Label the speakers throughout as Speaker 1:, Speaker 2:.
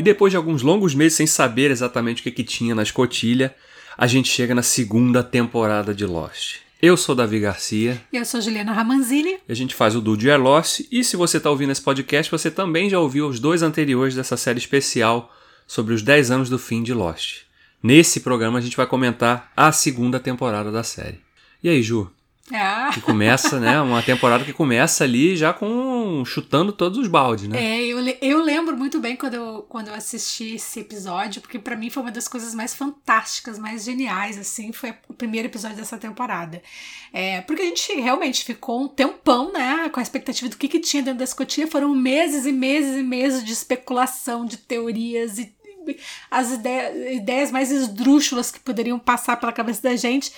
Speaker 1: E depois de alguns longos meses sem saber exatamente o que, que tinha na escotilha, a gente chega na segunda temporada de Lost. Eu sou Davi Garcia.
Speaker 2: E eu sou Juliana Ramanzini.
Speaker 1: A gente faz o Do Dear Lost. E se você está ouvindo esse podcast, você também já ouviu os dois anteriores dessa série especial sobre os 10 anos do fim de Lost. Nesse programa a gente vai comentar a segunda temporada da série. E aí, Ju?
Speaker 2: Ah.
Speaker 1: Que começa, né? Uma temporada que começa ali já com chutando todos os baldes, né?
Speaker 2: É, eu, eu lembro muito bem quando eu, quando eu assisti esse episódio, porque pra mim foi uma das coisas mais fantásticas, mais geniais, assim, foi o primeiro episódio dessa temporada. É, porque a gente realmente ficou um tempão, né, com a expectativa do que, que tinha dentro da escotilha, foram meses e meses e meses de especulação, de teorias e e as ideias, ideias mais esdrúxulas que poderiam passar pela cabeça da gente.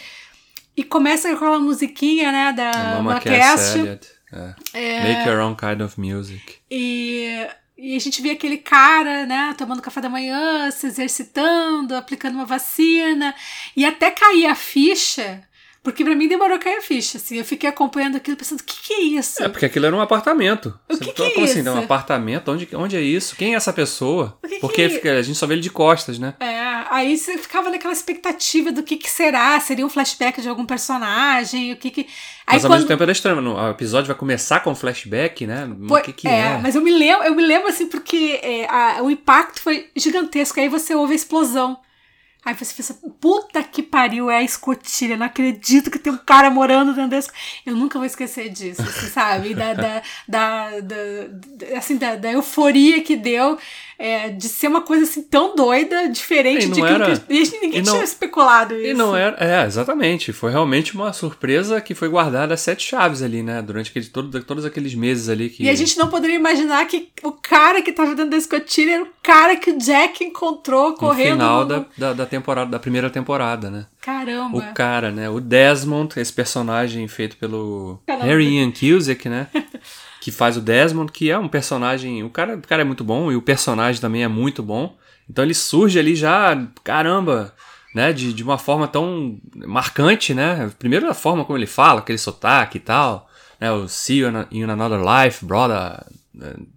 Speaker 2: E começa com aquela musiquinha, né, da
Speaker 1: Mama
Speaker 2: Cast.
Speaker 1: Elliot. É. Make your own kind of music.
Speaker 2: E, e a gente via aquele cara, né, tomando café da manhã, se exercitando, aplicando uma vacina, e até cair a ficha, porque pra mim demorou a cair a ficha, assim, eu fiquei acompanhando aquilo pensando, o que que é isso?
Speaker 1: É, porque aquilo era um apartamento.
Speaker 2: O que que é
Speaker 1: Como assim?
Speaker 2: isso?
Speaker 1: Um apartamento? Onde, onde é isso? Quem é essa pessoa?
Speaker 2: Que que
Speaker 1: porque
Speaker 2: é-
Speaker 1: fica- a gente só vê ele de costas, né?
Speaker 2: É, aí você ficava naquela expectativa do que que será, seria um flashback de algum personagem, o que que... Aí
Speaker 1: Mas ao
Speaker 2: quando...
Speaker 1: mesmo tempo era estranho. O episódio vai começar com flashback, né?
Speaker 2: Foi-
Speaker 1: o que, que é?
Speaker 2: mas eu me lembro, eu me lembro assim, porque é, a- o impacto foi gigantesco. Aí você ouve a explosão. Aí você pensa, puta que pariu, é a escotilha, não acredito que tem um cara morando dentro desse. Eu nunca vou esquecer disso, assim, sabe? Da, da, da, da- assim, da, da euforia que deu é, de ser uma coisa assim tão doida, diferente de
Speaker 1: era-
Speaker 2: que. e ninguém
Speaker 1: e não-
Speaker 2: tinha especulado isso.
Speaker 1: E não era. É, exatamente. Foi realmente uma surpresa que foi guardada a sete chaves ali, né? Durante aquele, todo, todos aqueles meses ali que.
Speaker 2: E a gente não poderia imaginar que o cara que tava dentro da escotilha era o cara que o Jack encontrou
Speaker 1: no
Speaker 2: correndo.
Speaker 1: final
Speaker 2: no-
Speaker 1: da, da, da temporada, da primeira temporada, né?
Speaker 2: Caramba.
Speaker 1: O cara, né? O Desmond, esse personagem feito pelo
Speaker 2: Caramba.
Speaker 1: Harry Ian Cusick, né? que faz o Desmond, que é um personagem. O cara, o cara é muito bom e o personagem também é muito bom. Então ele surge ali já, caramba, né? De, de uma forma tão marcante, né? Primeiro a forma como ele fala, aquele sotaque e tal, né? O See you in, another life, brother.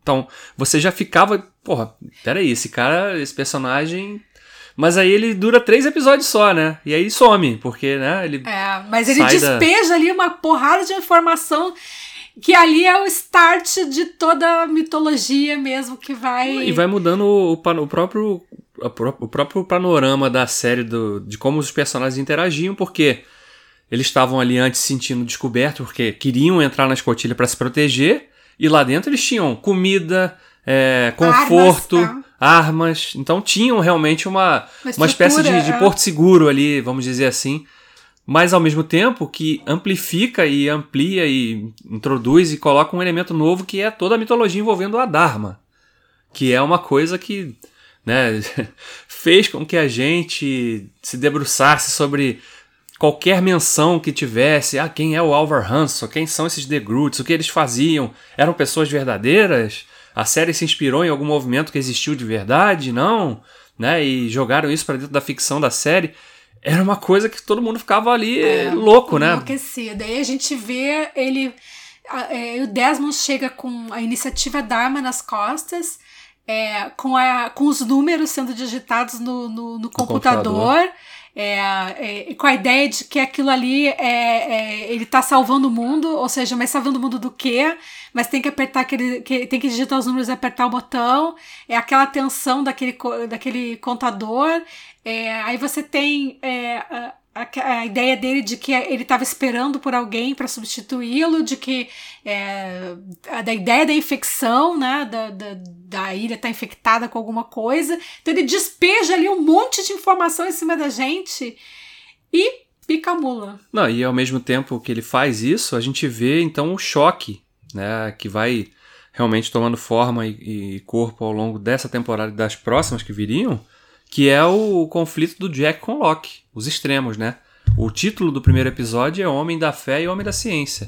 Speaker 1: Então você já ficava, porra, peraí, esse cara, esse personagem. Mas aí ele dura três episódios só, né? E aí some, porque, né? Ele
Speaker 2: É, mas ele
Speaker 1: Sai da-
Speaker 2: despeja ali uma porrada de informação que ali é o start de toda a mitologia mesmo que vai.
Speaker 1: E vai mudando o, o próprio o próprio panorama da série do, de como os personagens interagiam, porque eles estavam ali antes se sentindo descobertos, porque queriam entrar na escotilha para se proteger, e lá dentro eles tinham comida, é, conforto,
Speaker 2: Armas,
Speaker 1: armas,
Speaker 2: tá.
Speaker 1: então tinham realmente uma,
Speaker 2: Uma
Speaker 1: uma espécie de, de
Speaker 2: é.
Speaker 1: porto seguro ali, vamos dizer assim. Mas ao mesmo tempo que amplifica e amplia e introduz e coloca um elemento novo que é toda a mitologia envolvendo a Dharma. Que é uma coisa que né, fez com que a gente se debruçasse sobre qualquer menção que tivesse. Ah, quem é o Alvar Hanson? Quem são esses The Groots? O que eles faziam? Eram pessoas verdadeiras? A série se inspirou em algum movimento que existiu de verdade? Não? Né? E jogaram isso para dentro da ficção da série. Era uma coisa que todo mundo ficava ali louco, né?
Speaker 2: Enlouquecido. Aí a gente vê ele. a- é, o Desmond chega com a iniciativa Dharma nas costas, é, com, a, com os números sendo digitados no, no, no computador. é, é, e com a ideia de que aquilo ali é, é, ele tá salvando o mundo, ou seja, mas salvando o mundo do quê? Mas tem que apertar aquele. Que, tem que digitar os números e apertar o botão. É aquela tensão daquele, daquele contador. É, aí você tem é, a, a- a ideia dele de que ele estava esperando por alguém para substituí-lo, de que é, a- da ideia da infecção, né, da, da, da ilha estar infectada com alguma coisa. Então ele despeja ali um monte de informação em cima da gente e pica a mula.
Speaker 1: Não, e ao mesmo tempo que ele faz isso, a gente vê então o choque, né, que vai realmente tomando forma e, e corpo ao longo dessa temporada e das próximas que viriam, que é o conflito do Jack com o Locke, os extremos, né? O título do primeiro episódio é Homem da Fé e Homem da Ciência,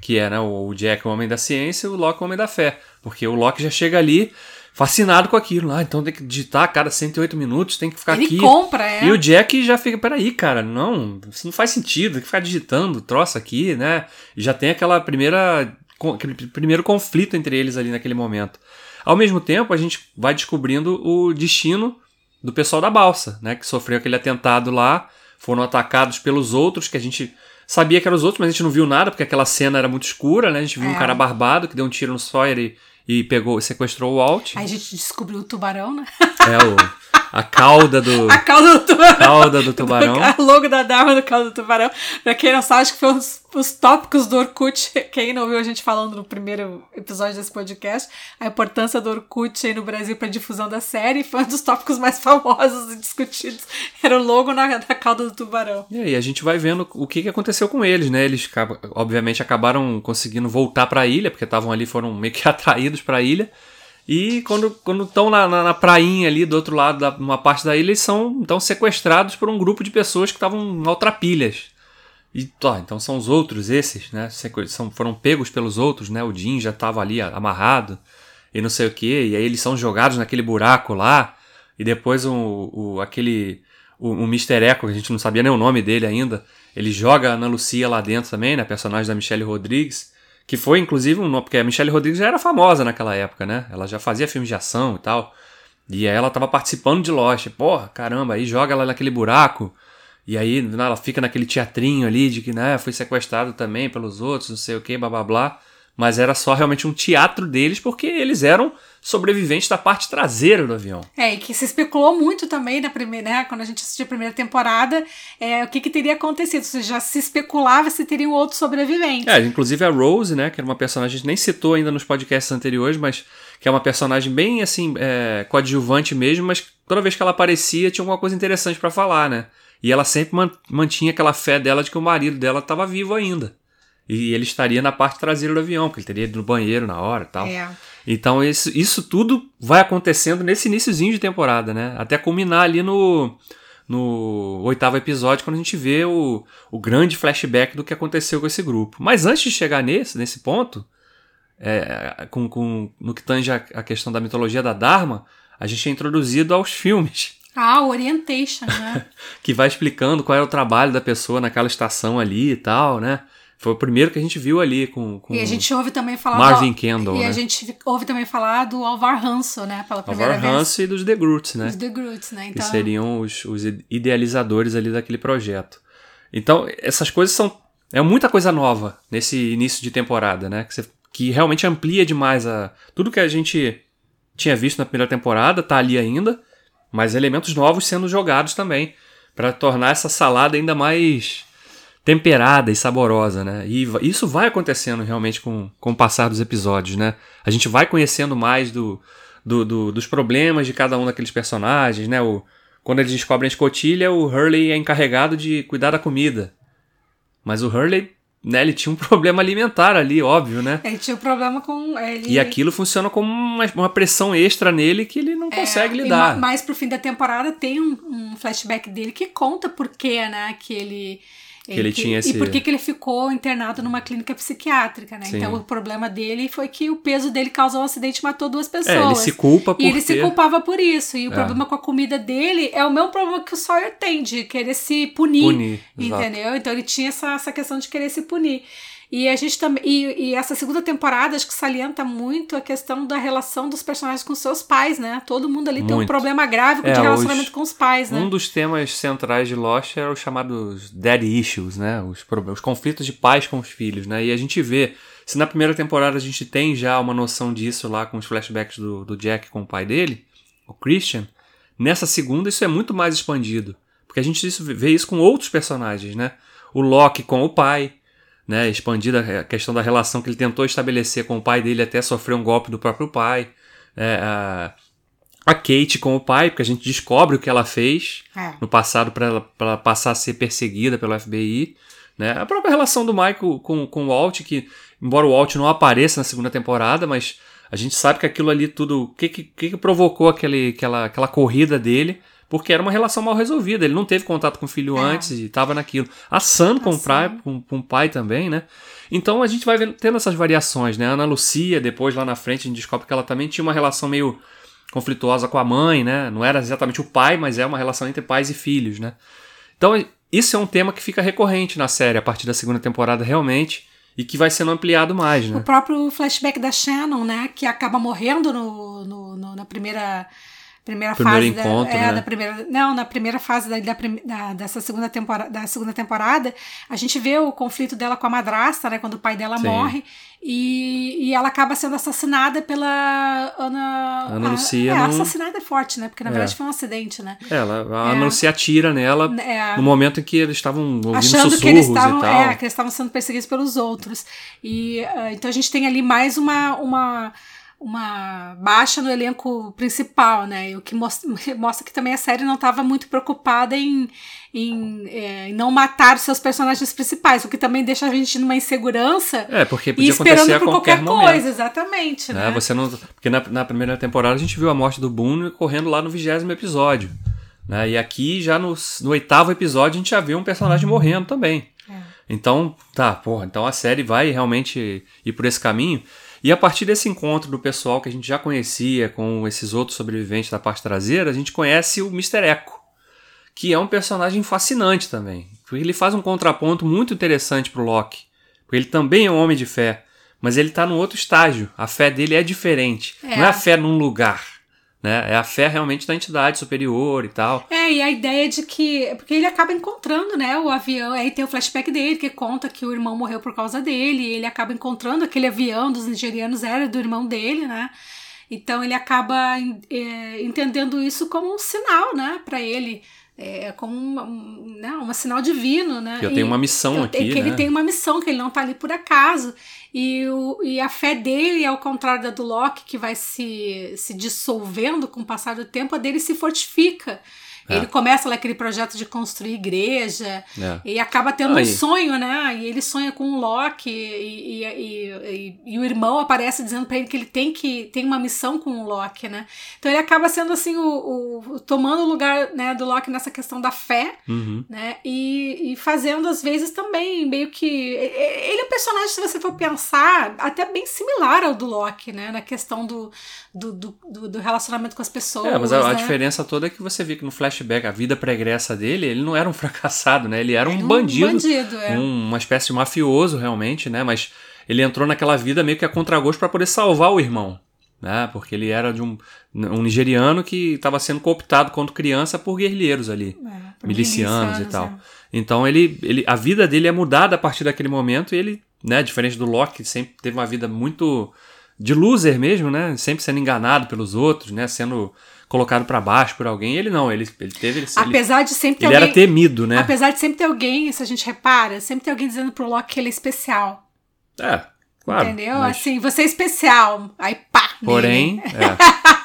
Speaker 1: que é né, o Jack o Homem da Ciência e o Locke o Homem da Fé, porque o Locke já chega ali fascinado com aquilo, ah, então tem que digitar a cada 108 minutos, tem que ficar
Speaker 2: ele
Speaker 1: aqui.
Speaker 2: compra, é.
Speaker 1: E o Jack já fica, peraí, cara, não, isso não faz sentido, tem que ficar digitando troço aqui, né? E já tem aquela primeira, aquele primeiro conflito entre eles ali naquele momento. Ao mesmo tempo, a gente vai descobrindo o destino do pessoal da balsa, né? Que sofreu aquele atentado lá, foram atacados pelos outros, que a gente sabia que eram os outros, mas a gente não viu nada, porque aquela cena era muito escura, né? A gente viu é. um cara barbado que deu um tiro no Sawyer e, e pegou, sequestrou o Walt.
Speaker 2: Aí a gente descobriu o tubarão, né?
Speaker 1: É, o a cauda do.
Speaker 2: A cauda do tubarão.
Speaker 1: Cauda do tubarão.
Speaker 2: O logo da Dharma do cauda do tubarão. Pra quem não sabe, acho que foi os, os tópicos do Orkut. Quem não viu a gente falando no primeiro episódio desse podcast, a importância do Orkut aí no Brasil pra difusão da série foi um dos tópicos mais famosos e discutidos. Era o logo na, na cauda do tubarão.
Speaker 1: E aí a gente vai vendo o que, que aconteceu com eles, né? Eles, obviamente, acabaram conseguindo voltar pra ilha, porque estavam ali, foram meio que atraídos pra ilha. E quando estão na, na, na, prainha ali do outro lado, da, uma parte da ilha, eles são então sequestrados por um grupo de pessoas que estavam maltrapilhas. E ó, então são os outros, esses, né? São, foram pegos pelos outros, né? O Jim já estava ali amarrado e não sei o que. E aí eles são jogados naquele buraco lá. E depois o, o aquele. O, o Mr. Echo, que a gente não sabia nem o nome dele ainda, ele joga a Ana Lucia lá dentro também, né? Personagem da Michelle Rodrigues. Que foi, inclusive, um porque a Michelle Rodrigues já era famosa naquela época, né? Ela já fazia filmes de ação e tal. E aí ela tava participando de Lost. Porra, caramba, aí joga ela naquele buraco. E aí ela fica naquele teatrinho ali de que, né, foi sequestrado também pelos outros, não sei o que, blá blá blá mas era só realmente um teatro deles porque eles eram sobreviventes da parte traseira do avião.
Speaker 2: É, e que se especulou muito também na primeira, né, quando a gente assistiu a primeira temporada, é, o que, que teria acontecido. Ou seja, já se especulava se teriam outros sobreviventes.
Speaker 1: É, inclusive a Rose, né, que era uma personagem, a gente nem citou ainda nos podcasts anteriores, mas que é uma personagem bem, assim, é, coadjuvante mesmo, mas toda vez que ela aparecia tinha alguma coisa interessante para falar, né? E ela sempre mantinha aquela fé dela de que o marido dela estava vivo ainda e ele estaria na parte traseira do avião, porque ele teria ido no banheiro na hora e tal. É. Então isso, isso tudo vai acontecendo nesse iníciozinho de temporada, né? Até culminar ali no, no oitavo episódio, quando a gente vê o, o grande flashback do que aconteceu com esse grupo. Mas antes de chegar nesse, nesse ponto, é, com, com, no que tange a, a questão da mitologia da Dharma, a gente é introduzido aos filmes.
Speaker 2: Ah, Orientation, né?
Speaker 1: que vai explicando qual é o trabalho da pessoa naquela estação ali e tal, né? Foi o primeiro que a gente viu ali com, com
Speaker 2: E a gente ouve também falar
Speaker 1: Marvin
Speaker 2: do,
Speaker 1: Kendall,
Speaker 2: E
Speaker 1: né?
Speaker 2: a gente ouve também falar do Alvar Hanso, né? Pela primeira
Speaker 1: Alvar
Speaker 2: vez.
Speaker 1: Hanso e dos The Groots, né?
Speaker 2: Os The Groots, né? Então...
Speaker 1: Que seriam os, os idealizadores ali daquele projeto. Então, essas coisas são... É muita coisa nova nesse início de temporada, né? Que, você, que realmente amplia demais a... Tudo que a gente tinha visto na primeira temporada tá ali ainda, mas elementos novos sendo jogados também para tornar essa salada ainda mais temperada e saborosa, né? E isso vai acontecendo realmente com, com o passar dos episódios, né? A gente vai conhecendo mais do, do, do dos problemas de cada um daqueles personagens, né? O, quando eles descobrem a escotilha, o Hurley é encarregado de cuidar da comida. Mas o Hurley, né, ele tinha um problema alimentar ali, óbvio, né?
Speaker 2: Ele tinha um problema com. Ele...
Speaker 1: E aquilo funciona como uma, uma pressão extra nele que ele não é, consegue lidar.
Speaker 2: Mais pro fim da temporada tem um, um flashback dele que conta por que, né, que ele
Speaker 1: que ele, tinha esse...
Speaker 2: E por que, que ele ficou internado numa clínica psiquiátrica, né? Sim. Então o problema dele foi que o peso dele causou um acidente e matou duas pessoas. É,
Speaker 1: ele se culpa por
Speaker 2: E ele ter... se culpava por isso. E o é. problema com a comida dele é o mesmo problema que o Sawyer tem, de querer se punir.
Speaker 1: Punir,
Speaker 2: entendeu? Exato. Então ele tinha essa, essa questão de querer se punir. E a gente também. E, e, essa segunda temporada acho que salienta muito a questão da relação dos personagens com seus pais, né? Todo mundo ali muito. tem um problema grave é, de relacionamento os, com os pais, né?
Speaker 1: Um dos temas centrais de Lost era os chamados daddy issues, né? Os, os conflitos de pais com os filhos, né? E a gente vê. Se na primeira temporada a gente tem já uma noção disso lá com os flashbacks do, do Jack com o pai dele, o Christian, nessa segunda isso é muito mais expandido. Porque a gente vê isso com outros personagens, né? O Loki com o pai, né, expandida a questão da relação que ele tentou estabelecer com o pai dele até sofrer um golpe do próprio pai. É, a, a, Kate com o pai, porque a gente descobre o que ela fez é. no passado para ela, ela, passar a ser perseguida pelo FBI. Né? A própria relação do Michael com, com o Walt, que embora o Walt não apareça na segunda temporada, mas a gente sabe que aquilo ali tudo. O que, que, que provocou aquele, aquela, aquela corrida dele? Porque era uma relação mal resolvida. Ele não teve contato com o filho é. antes e estava naquilo. A Sam com, o pai, com, com o pai também, né? Então a gente vai tendo essas variações, né? A Ana Lucia, depois lá na frente, a gente descobre que ela também tinha uma relação meio conflituosa com a mãe, né? Não era exatamente o pai, mas é uma relação entre pais e filhos, né? Então isso é um tema que fica recorrente na série a partir da segunda temporada, realmente, e que vai sendo ampliado mais, né?
Speaker 2: O próprio flashback da Shannon, né? Que acaba morrendo no, no, no na primeira primeira
Speaker 1: Primeiro
Speaker 2: fase
Speaker 1: encontro,
Speaker 2: da, é,
Speaker 1: né?
Speaker 2: da primeira não na primeira fase da, da, da- dessa segunda temporada da segunda temporada a gente vê o conflito dela com a madrasta né quando o pai dela
Speaker 1: Sim.
Speaker 2: morre e, e ela acaba sendo assassinada pela Ana
Speaker 1: Ana
Speaker 2: a-
Speaker 1: Lucia
Speaker 2: é, assassinada é forte né porque na
Speaker 1: É.
Speaker 2: verdade foi um acidente né
Speaker 1: Ela, a
Speaker 2: É.
Speaker 1: Ana Lucia atira nela
Speaker 2: É.
Speaker 1: no momento em que eles estavam ouvindo
Speaker 2: achando
Speaker 1: sussurros
Speaker 2: que eles estavam
Speaker 1: e tal.
Speaker 2: é, que eles estavam sendo perseguidos pelos outros e ah, então a gente tem ali mais uma uma uma baixa no elenco principal, né? E O que mostra, mostra que também a série não estava muito preocupada em, em, é, em não matar os seus personagens principais, o que também deixa a gente numa insegurança
Speaker 1: É, porque
Speaker 2: e
Speaker 1: podia
Speaker 2: esperando
Speaker 1: acontecer a
Speaker 2: por
Speaker 1: qualquer
Speaker 2: qualquer
Speaker 1: momento.
Speaker 2: coisa, exatamente, né?
Speaker 1: né? Você não, porque na, na primeira temporada a gente viu a morte do Boone correndo lá no vigésimo episódio. Né? E aqui, já no, no oitavo episódio, a gente já viu um personagem morrendo também.
Speaker 2: É.
Speaker 1: Então, tá, porra, então a série vai realmente ir por esse caminho. E a partir desse encontro do pessoal que a gente já conhecia com esses outros sobreviventes da parte traseira, a gente conhece o Mr. Echo, que é um personagem fascinante também. Porque ele faz um contraponto muito interessante pro Loki. Porque ele também é um homem de fé, mas ele tá num outro estágio. A fé dele é diferente.
Speaker 2: É.
Speaker 1: Não é a fé num lugar, né? É a fé realmente da entidade superior e tal.
Speaker 2: É, e a ideia de que. Porque ele acaba encontrando, né, o avião. Aí tem o flashback dele que conta que o irmão morreu por causa dele. Ele acaba encontrando aquele avião dos nigerianos, era do irmão dele, né? Então ele acaba é, entendendo isso como um sinal, né, pra ele. É, como uma, um, né, um sinal divino, né?
Speaker 1: Que eu
Speaker 2: E-
Speaker 1: tenho uma missão
Speaker 2: então,
Speaker 1: aqui,
Speaker 2: que ele
Speaker 1: né?
Speaker 2: tem uma missão, que ele não tá ali por acaso. E, o, e a fé dele, ao contrário da do Loki, que vai se, se dissolvendo com o passar do tempo, a dele se fortifica.
Speaker 1: É.
Speaker 2: Ele começa lá aquele projeto de construir igreja
Speaker 1: É.
Speaker 2: e acaba tendo
Speaker 1: Aí.
Speaker 2: um sonho, né? E ele sonha com o Loki e, e, e, e- o irmão aparece dizendo pra ele que ele tem que tem uma missão com o Loki, né? Então ele acaba sendo assim o, o- tomando o lugar né, do Loki nessa questão da fé
Speaker 1: Uhum.
Speaker 2: né? E, e fazendo às vezes também meio que ele é um personagem se você for pensar até bem similar ao do Loki, né? Na questão do, do, do, do- relacionamento com as pessoas.
Speaker 1: É, mas a, a
Speaker 2: né?
Speaker 1: diferença toda é que você vê que no flashback, a vida pregressa dele, ele não era um fracassado, né? Ele era um
Speaker 2: Era
Speaker 1: bandido,
Speaker 2: bandido, é.
Speaker 1: um- uma espécie de mafioso realmente, né? Mas ele entrou naquela vida meio que a contragosto para poder salvar o irmão, né? Porque ele era de um, um nigeriano que estava sendo cooptado quando criança por guerrilheiros ali,
Speaker 2: É, por
Speaker 1: milicianos e
Speaker 2: milicianos,
Speaker 1: tal.
Speaker 2: é.
Speaker 1: Então ele, ele, a vida dele é mudada a partir daquele momento e ele, né? Diferente do Loki, que sempre teve uma vida muito de loser mesmo, né? Sempre sendo enganado pelos outros, né? Sendo colocado pra baixo por alguém. Ele não, ele, ele teve. Ele,
Speaker 2: Apesar de sempre ter
Speaker 1: ele
Speaker 2: alguém,
Speaker 1: era temido, né?
Speaker 2: apesar de sempre ter alguém, se a gente repara, sempre tem alguém dizendo pro Loki que ele é especial,
Speaker 1: É, claro.
Speaker 2: entendeu?
Speaker 1: mas-
Speaker 2: Assim, você é especial, aí pá.
Speaker 1: porém, é.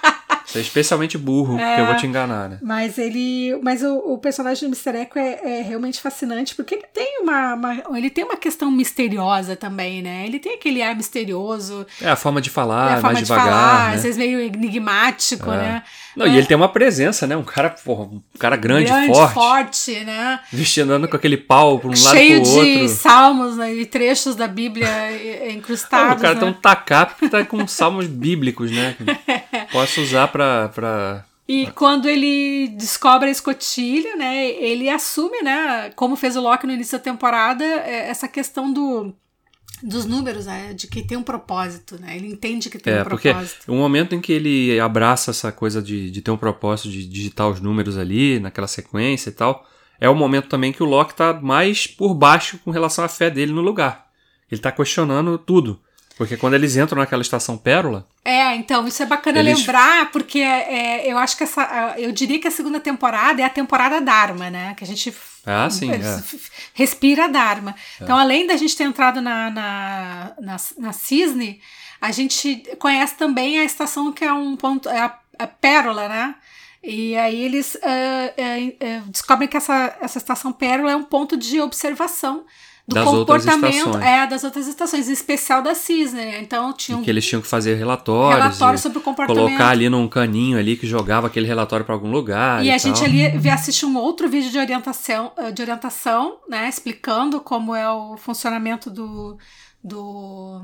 Speaker 1: Você é especialmente burro, porque eu vou te enganar, né?
Speaker 2: Mas ele. Mas o, o personagem do Mr. Echo é, é realmente fascinante, porque ele tem uma, uma- Ele tem uma questão misteriosa também, né? Ele tem aquele ar misterioso,
Speaker 1: É a forma de falar,
Speaker 2: é a forma
Speaker 1: mais
Speaker 2: de
Speaker 1: devagar,
Speaker 2: falar,
Speaker 1: né?
Speaker 2: às vezes meio enigmático,
Speaker 1: É.
Speaker 2: né?
Speaker 1: Não, e ele tem uma presença, né? Um cara, porra, um cara grande,
Speaker 2: Grande,
Speaker 1: forte,
Speaker 2: né?
Speaker 1: vestindo andando com aquele pau pra um
Speaker 2: Cheio
Speaker 1: lado pro
Speaker 2: de
Speaker 1: outro.
Speaker 2: salmos né, e trechos da Bíblia eh,
Speaker 1: Ah,
Speaker 2: incrustados.
Speaker 1: o cara
Speaker 2: né?
Speaker 1: tem um tacape que tá com salmos bíblicos, né? Posso usar pra, pra.
Speaker 2: E quando ele descobre a escotilha, né, ele assume, né, como fez o Loki no início da temporada, é, essa questão do dos números, né, de que tem um propósito, né? Ele entende que tem
Speaker 1: É,
Speaker 2: um
Speaker 1: porque
Speaker 2: propósito.
Speaker 1: o momento em que ele abraça essa coisa de, de ter um propósito de digitar os números ali, naquela sequência e tal, é o momento também que o Loki tá mais por baixo com relação à fé dele no lugar. Ele tá questionando tudo. Porque quando eles entram naquela estação Pérola,
Speaker 2: É, então isso é bacana
Speaker 1: Eles-
Speaker 2: lembrar, porque é, eu acho que essa, eu diria que a segunda temporada é a temporada Dharma, né? Que a gente
Speaker 1: Ah, sim, é.
Speaker 2: respira Dharma. Então, além da gente ter entrado na, na, na, na Cisne, a gente conhece também a estação que é um ponto, é a, a Pérola, né? E aí eles ah, eh, eh, descobrem que essa, essa estação Pérola é um ponto de observação do
Speaker 1: Das
Speaker 2: comportamento é das outras estações, em especial da Cisne. né? Então tinha um
Speaker 1: que eles tinham que fazer relatórios.
Speaker 2: relatório
Speaker 1: e
Speaker 2: sobre o comportamento.
Speaker 1: Colocar ali num caninho ali que jogava aquele relatório pra algum lugar.
Speaker 2: E
Speaker 1: E,
Speaker 2: a gente
Speaker 1: tal.
Speaker 2: ali vê- assiste um outro vídeo de orientação, eh, de orientação, né, explicando como é o funcionamento do, do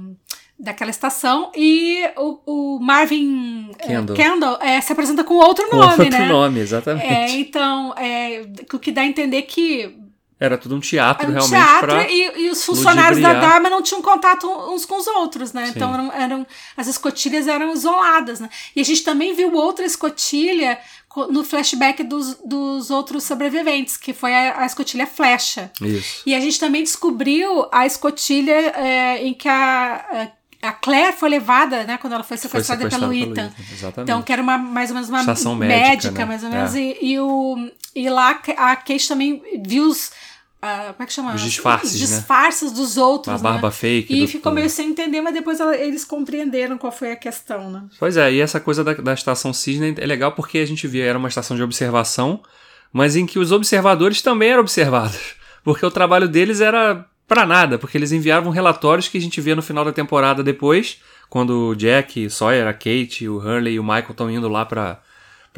Speaker 2: daquela estação e o, o Marvin eh,
Speaker 1: Kendall.
Speaker 2: Kendall eh, se apresenta com outro
Speaker 1: Com
Speaker 2: nome,
Speaker 1: outro
Speaker 2: né?
Speaker 1: nome, exatamente.
Speaker 2: É, então, é, o que dá a entender que
Speaker 1: Era tudo um teatro,
Speaker 2: Era um
Speaker 1: realmente.
Speaker 2: teatro
Speaker 1: pra...
Speaker 2: e, e os funcionários da
Speaker 1: ludibriar.
Speaker 2: Dharma não tinham contato uns com os outros, né?
Speaker 1: Sim.
Speaker 2: Então eram, eram- as escotilhas eram isoladas, né? E a gente também viu outra escotilha co- no flashback dos, dos outros sobreviventes, que foi a, a escotilha flecha.
Speaker 1: Isso.
Speaker 2: E a gente também descobriu a escotilha é, em que a, a a Claire foi levada, né? Quando ela foi
Speaker 1: Foi
Speaker 2: sequestrada,
Speaker 1: sequestrado
Speaker 2: pelo Ethan.
Speaker 1: Exatamente.
Speaker 2: Então, que era uma, mais ou menos uma
Speaker 1: Estação médica, né?
Speaker 2: mais ou
Speaker 1: É.
Speaker 2: menos. E, e o, e lá a Kate também viu os. Como é que chama?
Speaker 1: Os disfarces, né?
Speaker 2: disfarces dos outros.
Speaker 1: a barba
Speaker 2: né?
Speaker 1: fake.
Speaker 2: E ficou meio sem entender, mas depois ela- eles compreenderam qual foi a questão, né?
Speaker 1: Pois é, e essa coisa da, da estação Cisne é legal porque a gente via, era uma estação de observação, mas em que os observadores também eram observados. Porque o trabalho deles era pra nada, porque eles enviavam relatórios que a gente via no final da temporada depois, quando o Jack, Sawyer, a Kate, o Hurley e o Michael estão indo lá pra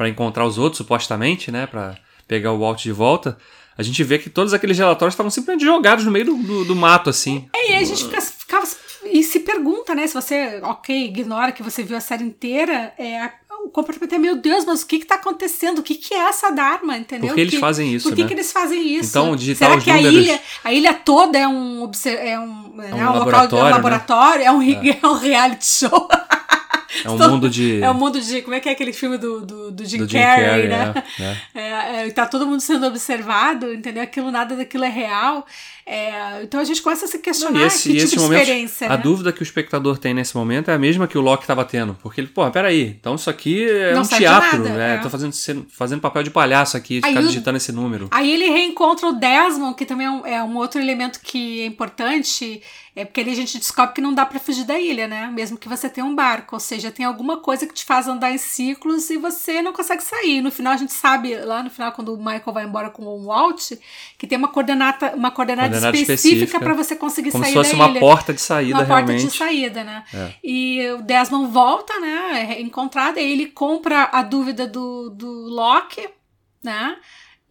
Speaker 1: encontrar os outros, supostamente, né, Pra pegar o Walt de volta. A gente vê que todos aqueles relatórios estavam simplesmente jogados no meio do, do, do mato, assim.
Speaker 2: É, e a gente fica, ficava e se pergunta, né? Se você, ok, ignora que você viu a série inteira, é, o comportamento é, meu Deus, mas o que que tá acontecendo? O que que é essa Dharma, entendeu?
Speaker 1: Por que eles fazem isso,
Speaker 2: Por que,
Speaker 1: né?
Speaker 2: que eles fazem isso?
Speaker 1: Então, digitar
Speaker 2: Será que a ilha, a ilha toda é um, é um, é
Speaker 1: um
Speaker 2: um local, é um
Speaker 1: laboratório, né?
Speaker 2: laboratório, é um, ri- é um reality show.
Speaker 1: É um mundo de...
Speaker 2: É o mundo de. Como é que é aquele filme do, do, do Jim
Speaker 1: do Jim
Speaker 2: Carrey,
Speaker 1: Carrey,
Speaker 2: né?
Speaker 1: é, é.
Speaker 2: É, é, tá todo mundo sendo observado, entendeu? Aquilo, nada daquilo é real. É, então a gente começa a se questionar
Speaker 1: Não, esse,
Speaker 2: que tipo
Speaker 1: esse
Speaker 2: de
Speaker 1: momento,
Speaker 2: experiência,
Speaker 1: a
Speaker 2: né?
Speaker 1: dúvida que o espectador tem nesse momento é a mesma que o Loki estava tendo. Porque ele, pô, peraí, então isso aqui é
Speaker 2: Não
Speaker 1: um teatro,
Speaker 2: nada,
Speaker 1: né?
Speaker 2: é.
Speaker 1: Tô fazendo, fazendo papel de palhaço aqui, de
Speaker 2: Aí
Speaker 1: ficar
Speaker 2: o-
Speaker 1: digitando esse número.
Speaker 2: Aí ele reencontra o Desmond, que também é um, é um outro elemento que é importante, é porque ali a gente descobre que não dá pra fugir da ilha, né? Mesmo que você tenha um barco, ou seja, tem alguma coisa que te faz andar em ciclos e você não consegue sair. No final a gente sabe, lá no final quando o Michael vai embora com o Walt, que tem uma coordenada, uma
Speaker 1: Coordenada
Speaker 2: específica
Speaker 1: específica,
Speaker 2: pra você conseguir
Speaker 1: Como
Speaker 2: sair
Speaker 1: se fosse
Speaker 2: da
Speaker 1: uma
Speaker 2: ilha.
Speaker 1: porta de saída,
Speaker 2: uma porta
Speaker 1: realmente.
Speaker 2: de saída, né?
Speaker 1: É.
Speaker 2: E o Desmond volta, né? É encontrado, aí ele compra a dúvida do, do Loki, né?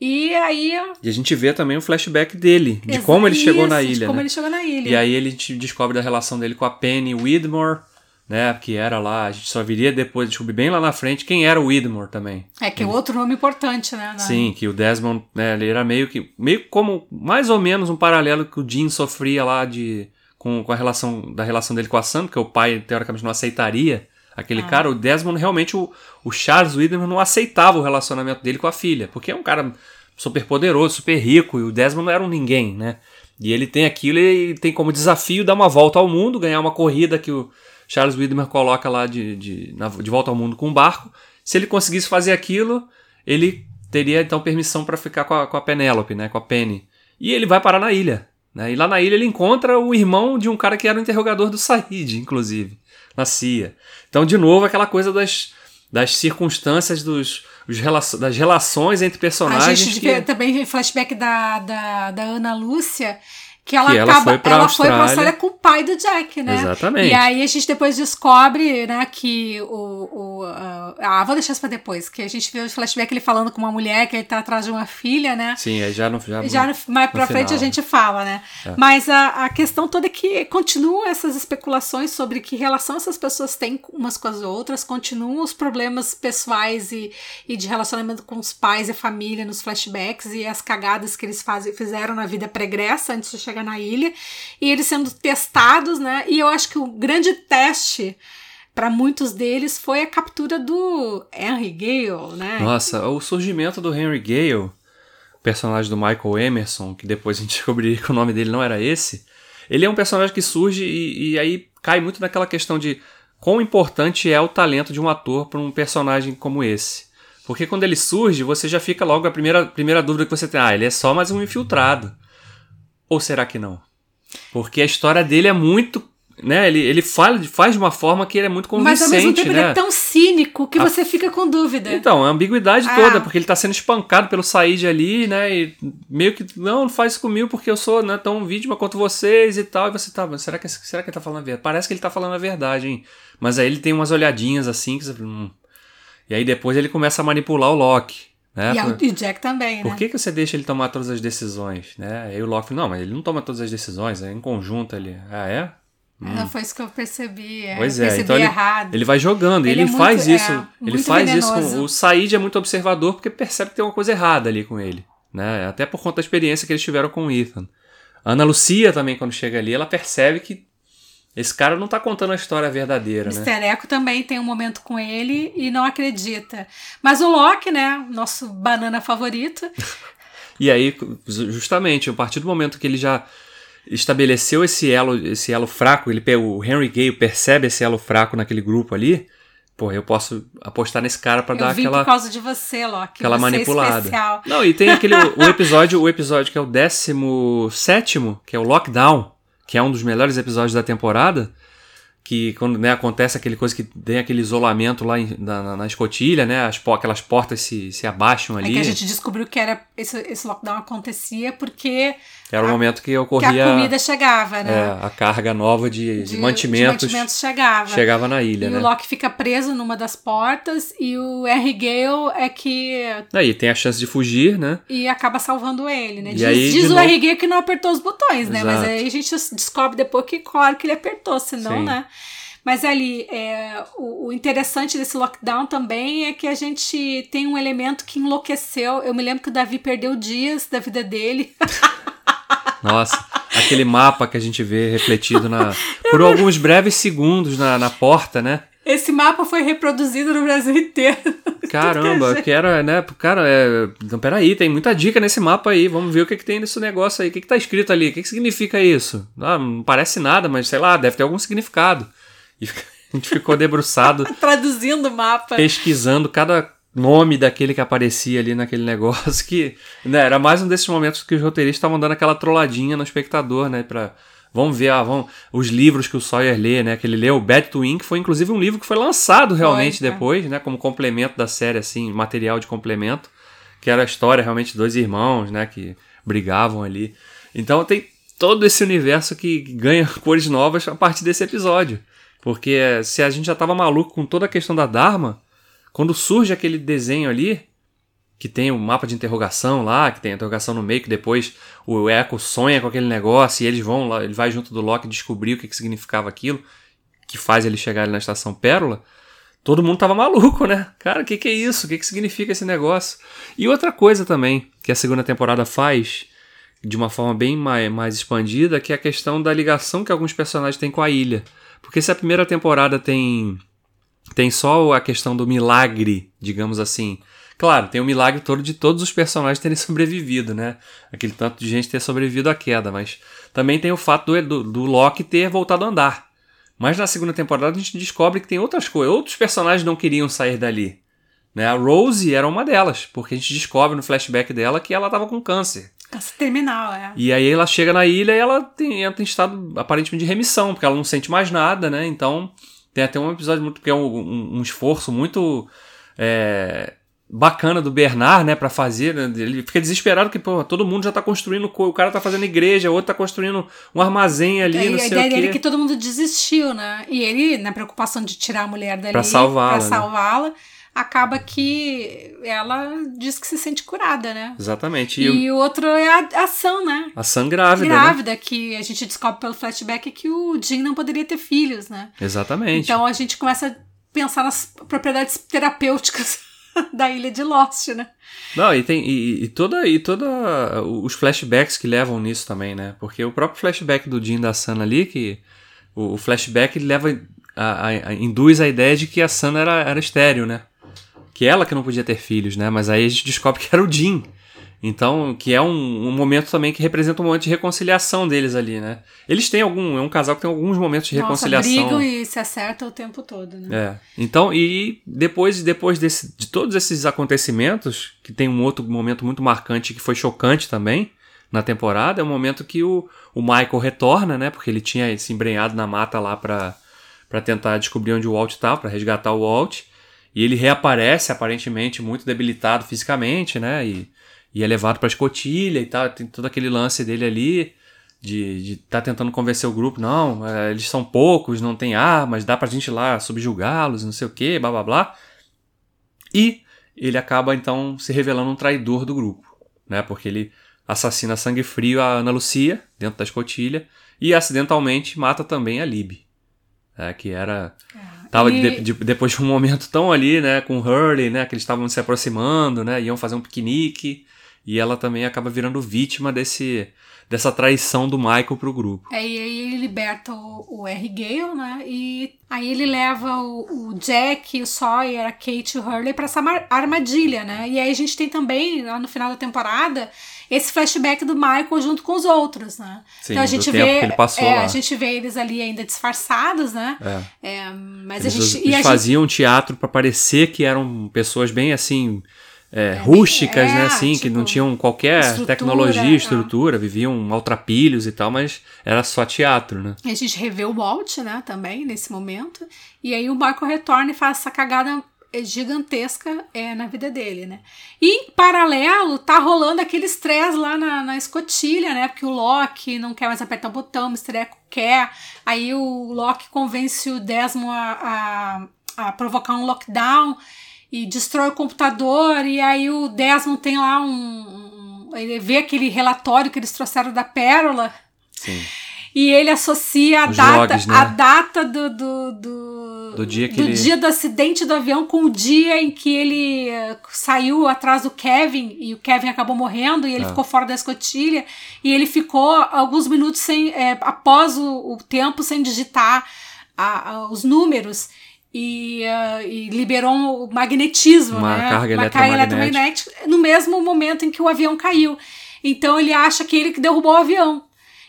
Speaker 2: E aí.
Speaker 1: E a gente vê também o flashback dele, de como ele chegou na
Speaker 2: isso, de
Speaker 1: ilha,
Speaker 2: como
Speaker 1: né?
Speaker 2: ele chegou na ilha.
Speaker 1: E aí ele descobre da relação dele com a Penny Widmore, né? Que era lá, a gente só viria depois, descobrir bem lá na frente quem era o Widmore também.
Speaker 2: É que é outro nome importante, né? na-
Speaker 1: Sim, que o Desmond, né, ele era meio que, meio como, mais ou menos um paralelo que o Dean sofria lá de, com, com a relação, da relação dele com a Sam, porque o pai, teoricamente, não aceitaria aquele
Speaker 2: Ah.
Speaker 1: cara, o Desmond, realmente, o, o Charles Widmore não aceitava o relacionamento dele com a filha, porque é um cara super poderoso, super rico, e o Desmond não era um ninguém, né? E ele tem aquilo e tem como desafio dar uma volta ao mundo, ganhar uma corrida que o Charles Widmer coloca lá de, de, na- de volta ao mundo com um barco. Se ele conseguisse fazer aquilo, ele teria então permissão para ficar com a, com a Penélope, né, com a Penny. E ele vai parar na ilha. Né? E lá na ilha ele encontra o irmão de um cara que era o interrogador do Said, inclusive, na CIA. Então, de novo, aquela coisa das, das circunstâncias, dos, os relaço- das relações entre
Speaker 2: A
Speaker 1: personagens.
Speaker 2: gente
Speaker 1: que-
Speaker 2: vê também flashback da, da, da Ana Lúcia, que ela
Speaker 1: Que ela
Speaker 2: acaba.
Speaker 1: foi pra
Speaker 2: ela foi pra
Speaker 1: Austrália.
Speaker 2: Austrália com o pai do Jack, né?
Speaker 1: Exatamente.
Speaker 2: E aí a gente depois descobre, né, que o. o ah, ah, vou deixar isso pra depois, que a gente vê o flashback ele falando com uma mulher que ele tá atrás de uma filha, né?
Speaker 1: Sim, aí já não. Já,
Speaker 2: Já no- mais pra frente a
Speaker 1: final.
Speaker 2: gente fala, né?
Speaker 1: É.
Speaker 2: Mas a, a questão toda é que continuam essas especulações sobre que relação essas pessoas têm umas com as outras, continuam os problemas pessoais e, e de relacionamento com os pais e família nos flashbacks e as cagadas que eles fazem, fizeram na vida pregressa antes de chegar na ilha, e eles sendo testados, né? E eu acho que o grande teste para muitos deles foi a captura do Henry Gale, né?
Speaker 1: Nossa, o surgimento do Henry Gale, personagem do Michael Emerson, que depois a gente descobriria que o nome dele não era esse, ele é um personagem que surge e, e aí cai muito naquela questão de quão importante é o talento de um ator para um personagem como esse. Porque quando ele surge, você já fica logo a primeira, primeira dúvida que você tem, ah, ele é só mais um infiltrado. Ou será que não? Porque a história dele é muito. Né, ele, ele fala, faz de uma forma que ele é muito
Speaker 2: Mas
Speaker 1: convincente.
Speaker 2: ao mesmo tempo
Speaker 1: né?
Speaker 2: ele é tão cínico que
Speaker 1: A-
Speaker 2: você fica com dúvida.
Speaker 1: Então, a ambiguidade
Speaker 2: Ah.
Speaker 1: toda, porque ele tá sendo espancado pelo Said ali, né? E meio que, não, não faz isso comigo porque eu sou né, tão vítima quanto vocês e tal. E você tá, mas será que, será que ele tá falando a verdade? Parece que ele tá falando a verdade, hein? Mas aí ele tem umas olhadinhas assim, que você, hum. E aí depois ele começa a manipular o Loki, né?
Speaker 2: E, a-
Speaker 1: Por-
Speaker 2: e o Jack também, né?
Speaker 1: por que, que você deixa ele tomar todas as decisões, né? Aí o Loki não, mas ele não toma todas as decisões, é em conjunto ele. Ah, é?
Speaker 2: Não foi isso que eu percebi. É,
Speaker 1: Pois é,
Speaker 2: percebi
Speaker 1: então ele,
Speaker 2: errado.
Speaker 1: ele vai jogando, e
Speaker 2: Ele
Speaker 1: ele,
Speaker 2: é muito-
Speaker 1: faz
Speaker 2: é,
Speaker 1: isso, ele
Speaker 2: muito
Speaker 1: faz isso
Speaker 2: venenoso.
Speaker 1: com o Said é muito observador porque percebe que tem uma coisa errada ali com ele, né? Até por conta da experiência que eles tiveram com o Ethan. A Ana Lucia também, quando chega ali, ela percebe que esse cara não tá contando a história verdadeira, né?
Speaker 2: Echo também tem um momento com ele e não acredita. Mas o Loki, né, nosso banana favorito,
Speaker 1: E aí, justamente, a partir do momento que ele já estabeleceu esse elo, esse elo fraco, ele, o Henry Gale percebe esse elo fraco naquele grupo ali, pô, eu posso apostar nesse cara para dar
Speaker 2: vim
Speaker 1: aquela
Speaker 2: por causa de você, Loki.
Speaker 1: aquela
Speaker 2: você é
Speaker 1: manipulada.
Speaker 2: especial.
Speaker 1: Não, e tem aquele o episódio, o episódio que é o 17 que é o Lockdown, que é um dos melhores episódios da temporada, que quando né, acontece aquele coisa que tem aquele isolamento lá em- na, na- escotilha, né? As, aquelas portas se, se abaixam
Speaker 2: É
Speaker 1: ali.
Speaker 2: que a gente descobriu que era esse, esse lockdown acontecia porque
Speaker 1: Era o
Speaker 2: a-
Speaker 1: momento que
Speaker 2: que
Speaker 1: ocorria
Speaker 2: a comida chegava, né?
Speaker 1: é, a carga nova de, de mantimentos,
Speaker 2: de mantimentos chegava.
Speaker 1: chegava na ilha,
Speaker 2: E
Speaker 1: né?
Speaker 2: o Loki fica preso numa das portas e o Henry Gale é que.
Speaker 1: Aí tem a chance de fugir, né?
Speaker 2: E acaba salvando ele, né?
Speaker 1: E
Speaker 2: Diz,
Speaker 1: aí,
Speaker 2: diz
Speaker 1: de
Speaker 2: o
Speaker 1: novo-
Speaker 2: Henry Gale que não apertou os botões, né? Mas
Speaker 1: Exato.
Speaker 2: aí a gente descobre depois que, claro, que ele apertou, senão,
Speaker 1: Sim.
Speaker 2: né? Mas ali, é, o, o interessante desse lockdown também é que a gente tem um elemento que enlouqueceu. Eu me lembro que o Davi perdeu dias da vida dele.
Speaker 1: Nossa, aquele mapa que a gente vê refletido na por alguns breves segundos na, na porta, né?
Speaker 2: Esse mapa foi reproduzido no Brasil inteiro.
Speaker 1: Caramba, que era, né? Cara, é. Então, peraí, tem muita dica nesse mapa aí. Vamos ver o que, que tem nesse negócio aí. O que, que tá escrito ali? O que, que significa isso? Ah, não parece nada, mas sei lá, deve ter algum significado. E a gente ficou debruçado,
Speaker 2: Traduzindo o mapa.
Speaker 1: pesquisando cada nome daquele que aparecia ali naquele negócio. Que né, era mais um desses momentos que os roteiristas estavam dando aquela trolladinha no espectador, né? Pra. Vamos ver, ah, vamos, os livros que o Sawyer lê, né? Que ele leu, Bad Twin, que foi inclusive um livro que foi lançado realmente
Speaker 2: Foi, é.
Speaker 1: depois, né? Como complemento da série, assim, material de complemento. Que era a história realmente de dois irmãos, né? Que brigavam ali. Então tem todo esse universo que ganha cores novas a partir desse episódio. Porque se a gente já tava maluco com toda a questão da Dharma, quando surge aquele desenho ali, que tem o mapa de interrogação lá, que tem a interrogação no meio, que depois o Echo sonha com aquele negócio e eles vão lá, ele vai junto do Loki descobrir o que, que significava aquilo, que faz ele chegar ali na estação Pérola. Todo mundo tava maluco, né? Cara, o que, que é isso? O que, que significa esse negócio? E outra coisa também que a segunda temporada faz, de uma forma bem mais, mais expandida, que é a questão da ligação que alguns personagens têm com a ilha. Porque se a primeira temporada tem tem só a questão do milagre, digamos assim. Claro, tem o milagre todo de todos os personagens terem sobrevivido, né? Aquele tanto de gente ter sobrevivido à queda, mas também tem o fato do, do, do Loki ter voltado a andar. Mas na segunda temporada a gente descobre que tem outras coisas. Outros personagens não queriam sair dali. Né? A Rose era uma delas, porque a gente descobre no flashback dela que ela estava com câncer.
Speaker 2: Essa terminal, é.
Speaker 1: E aí ela chega na ilha e ela tem, entra em estado aparentemente de remissão, porque ela não sente mais nada, né? Então tem até um episódio muito que é um, um- um esforço muito é, bacana do Bernard, né, para fazer. né? Ele fica desesperado que pô, todo mundo já tá construindo, co- o cara tá fazendo igreja, o outro tá construindo um armazém ali,
Speaker 2: Daí
Speaker 1: não
Speaker 2: a
Speaker 1: sei
Speaker 2: ideia
Speaker 1: o quê.
Speaker 2: dele é que todo mundo desistiu, né? E ele, na preocupação de tirar a mulher dali
Speaker 1: Pra salvá-la, né?
Speaker 2: salvá-la, acaba que ela diz que se sente curada, né?
Speaker 1: Exatamente.
Speaker 2: E,
Speaker 1: E, o-
Speaker 2: outro é a ação, né?
Speaker 1: a Sam grávida, né?
Speaker 2: Grávida, que a gente descobre pelo flashback que o Jim não poderia ter filhos, né?
Speaker 1: Exatamente.
Speaker 2: Então a gente começa a pensar nas propriedades terapêuticas da ilha de Lost, né?
Speaker 1: Não, e tem e, e toda e toda os flashbacks que levam nisso também, né? Porque o próprio flashback do Jim da Sana ali, que o, o flashback leva a, a- a- induz a ideia de que a Sana era, era estéreo, né? Que ela que não podia ter filhos, né? Mas aí a gente descobre que era o Jim. Então, que é um, um momento também que representa um momento de reconciliação deles ali, né? Eles têm algum. É um casal que tem alguns momentos de
Speaker 2: Nossa,
Speaker 1: reconciliação.
Speaker 2: brigam e se acertam o tempo todo, né?
Speaker 1: É. Então, e depois, depois desse, de todos esses acontecimentos, que tem um outro momento muito marcante que foi chocante também na temporada, é o momento que o, o Michael retorna, né? Porque ele tinha se embrenhado na mata lá pra, pra tentar descobrir onde o Walt estava, pra resgatar o Walt. E ele reaparece, aparentemente, muito debilitado fisicamente, né? E, e é levado pra escotilha e tal. Tem todo aquele lance dele ali de estar tá tentando convencer o grupo, não, é, eles são poucos, não tem armas, dá pra gente ir lá subjugá-los, não sei o que, blá blá blá. E ele acaba então se revelando um traidor do grupo, né? Porque ele assassina a sangue frio a Ana Lucia dentro da escotilha e acidentalmente mata também a Lib, né? que era tava
Speaker 2: e-
Speaker 1: de- de- depois de um momento tão ali, né, com o Hurley, né, que eles estavam se aproximando, né, iam fazer um piquenique e ela também acaba virando vítima desse dessa traição do Michael pro grupo.
Speaker 2: É, e aí ele liberta o, o R. Gale, né? E aí ele leva o, o Jack, o Sawyer, a Kate e o Hurley pra essa armadilha, né? E aí a gente tem também, lá no final da temporada, esse flashback do Michael junto com os outros, né?
Speaker 1: Sim, então a gente vê, é,
Speaker 2: a gente vê eles ali ainda disfarçados, né?
Speaker 1: É.
Speaker 2: É, mas
Speaker 1: eles,
Speaker 2: a gente
Speaker 1: eles
Speaker 2: e a
Speaker 1: faziam
Speaker 2: gente,
Speaker 1: teatro para parecer que eram pessoas bem assim é, rústicas,
Speaker 2: é,
Speaker 1: né? Assim,
Speaker 2: tipo,
Speaker 1: que não tinham qualquer
Speaker 2: estrutura,
Speaker 1: tecnologia,
Speaker 2: é.
Speaker 1: estrutura, viviam maltrapilhos e tal, mas era só teatro, né?
Speaker 2: a gente revê o Walt, né, também, nesse momento. E aí o Michael retorna e faz essa cagada gigantesca é, na vida dele, né? E em paralelo, tá rolando aquele estresse lá na, na escotilha, né? Porque o Loki não quer mais apertar o botão, o Mr. Echo quer. Aí o Loki convence o Desmond a, a, a provocar um lockdown e destrói o computador. E aí o Desmond tem lá um. um ele vê aquele relatório que eles trouxeram da Pérola.
Speaker 1: Sim.
Speaker 2: E ele associa a
Speaker 1: Os
Speaker 2: data,
Speaker 1: logs, né?
Speaker 2: a data do, do, do,
Speaker 1: Do dia que
Speaker 2: do
Speaker 1: ele-
Speaker 2: dia do acidente do avião com o dia em que ele eh, saiu atrás do Kevin e o Kevin acabou morrendo e ele
Speaker 1: Tá.
Speaker 2: ficou fora da escotilha e ele ficou alguns minutos sem eh, após o, o tempo sem digitar a- a- os números e, eh, e liberou um magnetismo,
Speaker 1: Uma
Speaker 2: né?
Speaker 1: carga
Speaker 2: uma carga
Speaker 1: eletromagnética
Speaker 2: no mesmo momento em que o avião caiu. Então ele acha que ele que derrubou o avião.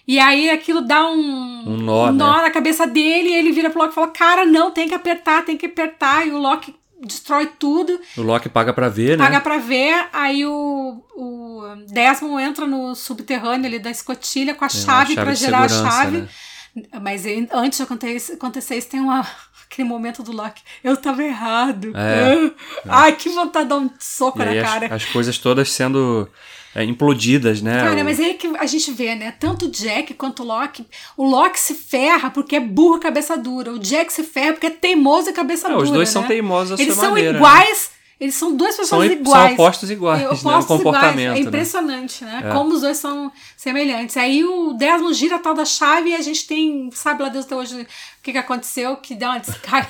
Speaker 2: E aí aquilo dá um,
Speaker 1: Um nó, né?
Speaker 2: na cabeça dele e ele vira pro Loki e fala: Cara, não, tem que apertar, tem que apertar. E o Loki destrói tudo,
Speaker 1: O Loki paga pra ver,
Speaker 2: paga
Speaker 1: né?
Speaker 2: pra ver. Aí o, o Desmond entra no subterrâneo ali da escotilha com a
Speaker 1: É,
Speaker 2: chave, pra
Speaker 1: de
Speaker 2: gerar a chave.
Speaker 1: né?
Speaker 2: Mas antes de acontecer, isso, tem uma, aquele momento do Loki. Eu tava errado.
Speaker 1: É,
Speaker 2: Ai, que vontade de dar um soco
Speaker 1: E
Speaker 2: na cara.
Speaker 1: as, as coisas todas sendo é, implodidas, né?
Speaker 2: Cara,
Speaker 1: O-
Speaker 2: mas é aí que a gente vê, né? Tanto o Jack quanto o Loki. O Loki se ferra porque é burro e cabeça dura. O Jack se ferra porque é teimoso e cabeça
Speaker 1: É,
Speaker 2: dura.
Speaker 1: os dois são
Speaker 2: né?
Speaker 1: teimosos à
Speaker 2: Eles
Speaker 1: sua
Speaker 2: são
Speaker 1: maneira, né?
Speaker 2: iguais. Eles são duas
Speaker 1: São,
Speaker 2: pessoas
Speaker 1: são
Speaker 2: iguais.
Speaker 1: opostos iguais,
Speaker 2: É,
Speaker 1: né?
Speaker 2: Opostos
Speaker 1: comportamento.
Speaker 2: iguais. É
Speaker 1: né?
Speaker 2: impressionante, né?
Speaker 1: É.
Speaker 2: Como os dois são semelhantes. Aí o Desmond gira a tal da chave e a gente tem, sabe lá Deus até hoje o que, que aconteceu, que deu uma descarga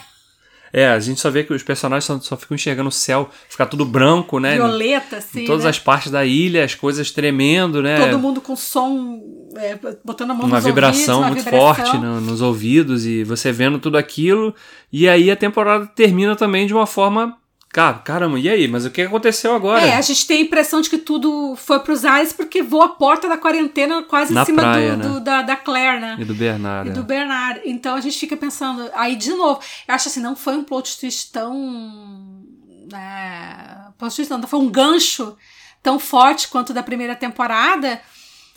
Speaker 1: É, a gente só vê que os personagens só, só ficam enxergando o céu, ficar tudo branco, né?
Speaker 2: violeta, assim.
Speaker 1: Em todas
Speaker 2: né?
Speaker 1: as partes da ilha, as coisas tremendo, né?
Speaker 2: Todo mundo com som, é, botando a mão
Speaker 1: uma
Speaker 2: nos
Speaker 1: vibração
Speaker 2: ouvidos, uma
Speaker 1: muito
Speaker 2: vibração.
Speaker 1: forte no- nos ouvidos e você vendo tudo aquilo. E aí a temporada termina também de uma forma. Cara, caramba, e aí? Mas o que aconteceu agora?
Speaker 2: É, a gente tem a impressão de que tudo foi pros ares porque voa a porta da quarentena quase
Speaker 1: Na
Speaker 2: em cima
Speaker 1: praia,
Speaker 2: do,
Speaker 1: né?
Speaker 2: do- da, da Claire, né?
Speaker 1: E do Bernardo.
Speaker 2: E do
Speaker 1: é.
Speaker 2: Bernard. Então a gente fica pensando, aí de novo, eu acho assim, não foi um plot twist tão. É, plot twist não, foi um gancho tão forte quanto da primeira temporada.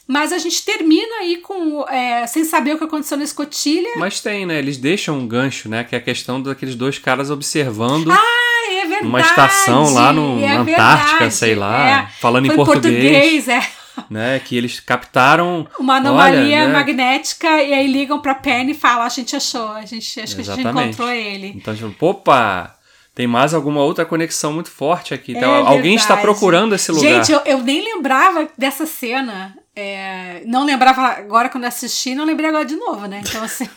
Speaker 2: Mas a gente termina aí com. é, sem saber o que aconteceu na escotilha.
Speaker 1: Mas tem, né? Eles deixam um gancho, né? Que é a questão daqueles dois caras observando
Speaker 2: Ah, verdade.
Speaker 1: uma estação lá no,
Speaker 2: é
Speaker 1: na Antártica,
Speaker 2: verdade,
Speaker 1: sei lá,
Speaker 2: é.
Speaker 1: falando
Speaker 2: Foi
Speaker 1: em português,
Speaker 2: é.
Speaker 1: né? Que eles captaram
Speaker 2: Uma anomalia
Speaker 1: Olha, né?
Speaker 2: magnética e aí ligam pra Penny e falam: a gente achou, a gente acho que a gente
Speaker 1: Exatamente.
Speaker 2: encontrou ele.
Speaker 1: Então, tipo, opa, tem mais alguma outra conexão muito forte aqui. Então,
Speaker 2: É
Speaker 1: alguém está
Speaker 2: verdade.
Speaker 1: procurando esse lugar.
Speaker 2: Gente, eu, eu nem lembrava dessa cena. é, não lembrava agora quando eu assisti, não lembrei agora de novo, né? Então, assim.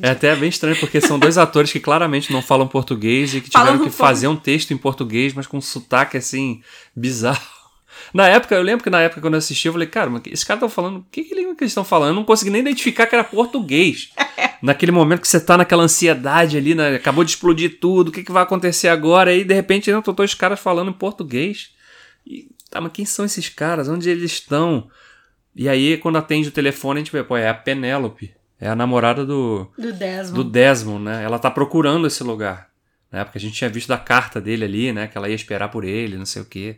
Speaker 1: É até bem estranho, porque são dois atores que claramente não falam português e que tiveram
Speaker 2: Falando
Speaker 1: que fazer um texto em português, mas com um sotaque assim, bizarro. Na época, eu lembro que na época quando eu assisti, eu falei, cara, mas esses caras estão falando, o que, que língua que eles estão falando? Eu não consegui nem identificar que era português. Naquele momento que você tá naquela ansiedade ali, né? acabou de explodir tudo, o que, que vai acontecer agora? E de repente, não, tô os caras falando em português. E, tá, mas quem são esses caras? Onde eles estão? E aí, quando atende o telefone, a gente vê, pô, é a Penélope. É a namorada do,
Speaker 2: Do Desmond.
Speaker 1: do Desmond, né? Ela tá procurando esse lugar. Né? Porque a gente tinha visto da carta dele ali, né? Que ela ia esperar por ele, não sei o quê.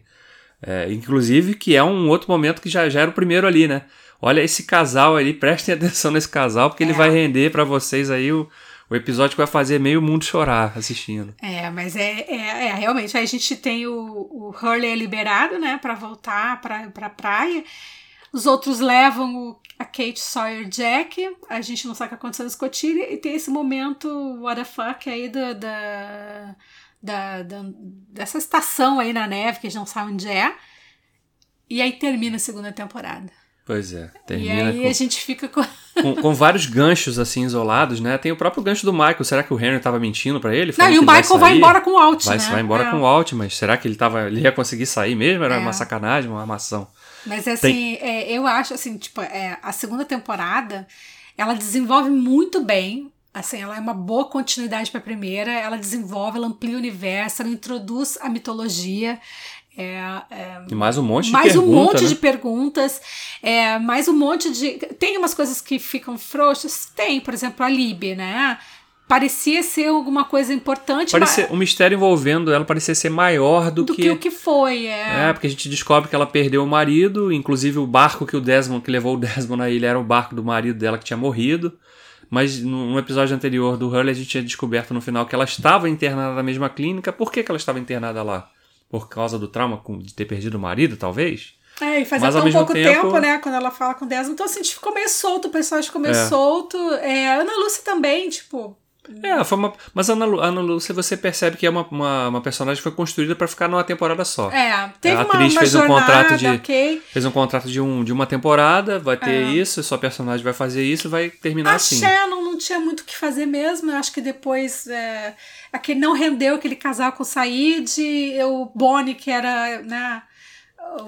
Speaker 1: É, inclusive, que é um outro momento que já, já era o primeiro ali, né? Olha esse casal ali, prestem atenção nesse casal, porque ele
Speaker 2: É.
Speaker 1: vai render pra vocês aí o, o episódio que vai fazer meio mundo chorar assistindo.
Speaker 2: É, mas é, é, é, realmente. Aí a gente tem o, o Hurley liberado, né, pra voltar pra, pra praia. Os outros levam o, a Kate Sawyer Jack. A gente não sabe o que aconteceu na escotilha. E tem esse momento, what the fuck, aí da, da, da, da- dessa estação aí na neve, que a gente não sabe onde é. E aí termina a segunda temporada.
Speaker 1: Pois é,
Speaker 2: e
Speaker 1: termina
Speaker 2: aí
Speaker 1: com...
Speaker 2: a gente fica com.
Speaker 1: Com, com, vários ganchos assim isolados, né? Tem o próprio gancho do Michael. Será que o Henry tava mentindo para ele?
Speaker 2: Não, e o Michael vai, vai, embora com o Alt,
Speaker 1: vai,
Speaker 2: né?
Speaker 1: Vai embora é. com o Alt, mas será que ele tava, ele ia conseguir sair mesmo? Era é. uma sacanagem, uma armação.
Speaker 2: Mas assim, é, eu acho assim, tipo, é, a segunda temporada, ela desenvolve muito bem Assim, ela é uma boa continuidade para a primeira, ela desenvolve, ela amplia o universo, ela introduz a mitologia. É, é,
Speaker 1: mais um monte
Speaker 2: mais
Speaker 1: de perguntas.
Speaker 2: Mais um monte
Speaker 1: né?
Speaker 2: de perguntas. É, mais um monte de. Tem umas coisas que ficam frouxas? Tem, por exemplo, a Lib, né? parecia ser alguma coisa importante.
Speaker 1: Parecia, mas... O mistério envolvendo ela parecia ser maior do,
Speaker 2: do
Speaker 1: que...
Speaker 2: que o que foi. É.
Speaker 1: é, porque a gente descobre que ela perdeu o marido, inclusive o barco que o Desmond, que levou o Desmond na ilha, era o barco do marido dela que tinha morrido. Mas no episódio anterior do Hurley a gente tinha descoberto no final que ela estava internada na mesma clínica. Por que, que ela estava internada lá? Por causa do trauma de ter perdido o marido, talvez?
Speaker 2: É, e fazia tão pouco tempo, tempo, né, quando ela fala com Desmond. Então, assim, a gente ficou meio solto, o personagem ficou meio é. solto. É, a Ana Lúcia também, tipo,
Speaker 1: é, foi uma. Mas a Ana, Ana Lúcia, você percebe que é uma, uma, uma personagem que foi construída para ficar numa temporada só.
Speaker 2: É, teve
Speaker 1: a atriz
Speaker 2: uma, uma
Speaker 1: fez
Speaker 2: jornada,
Speaker 1: um contrato de
Speaker 2: okay.
Speaker 1: fez um contrato de, um, de uma temporada, vai ter é. isso, sua personagem vai fazer isso, vai terminar
Speaker 2: a
Speaker 1: assim.
Speaker 2: A Shannon não tinha muito o que fazer mesmo. Eu acho que depois é, aquele não rendeu aquele casal com o Said, o Bonnie que era, né?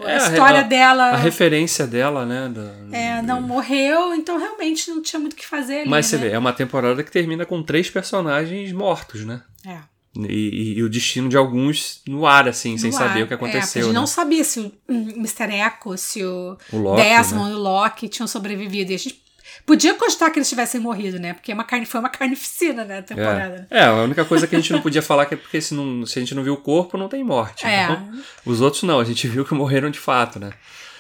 Speaker 2: a é, história
Speaker 1: a,
Speaker 2: dela.
Speaker 1: A referência dela, né? Da,
Speaker 2: é, não morreu, então realmente não tinha muito o que fazer ali,
Speaker 1: Mas você
Speaker 2: né?
Speaker 1: vê, é uma temporada que termina com três personagens mortos, né?
Speaker 2: É.
Speaker 1: E, e, e, o destino de alguns no ar, assim, no sem ar. saber o que aconteceu. É, a gente
Speaker 2: né?
Speaker 1: não
Speaker 2: sabia se o Mr. Echo, se o,
Speaker 1: o Loki,
Speaker 2: Desmond
Speaker 1: né?
Speaker 2: e o Loki tinham sobrevivido. E a gente Podia constar que eles tivessem morrido, né? Porque é uma carne, foi uma carnificina, né? A temporada.
Speaker 1: É. é, a única coisa que a gente não podia falar é porque se, não, se a gente não viu o corpo, não tem morte.
Speaker 2: É.
Speaker 1: Então, os outros não, a gente viu que morreram de fato, né?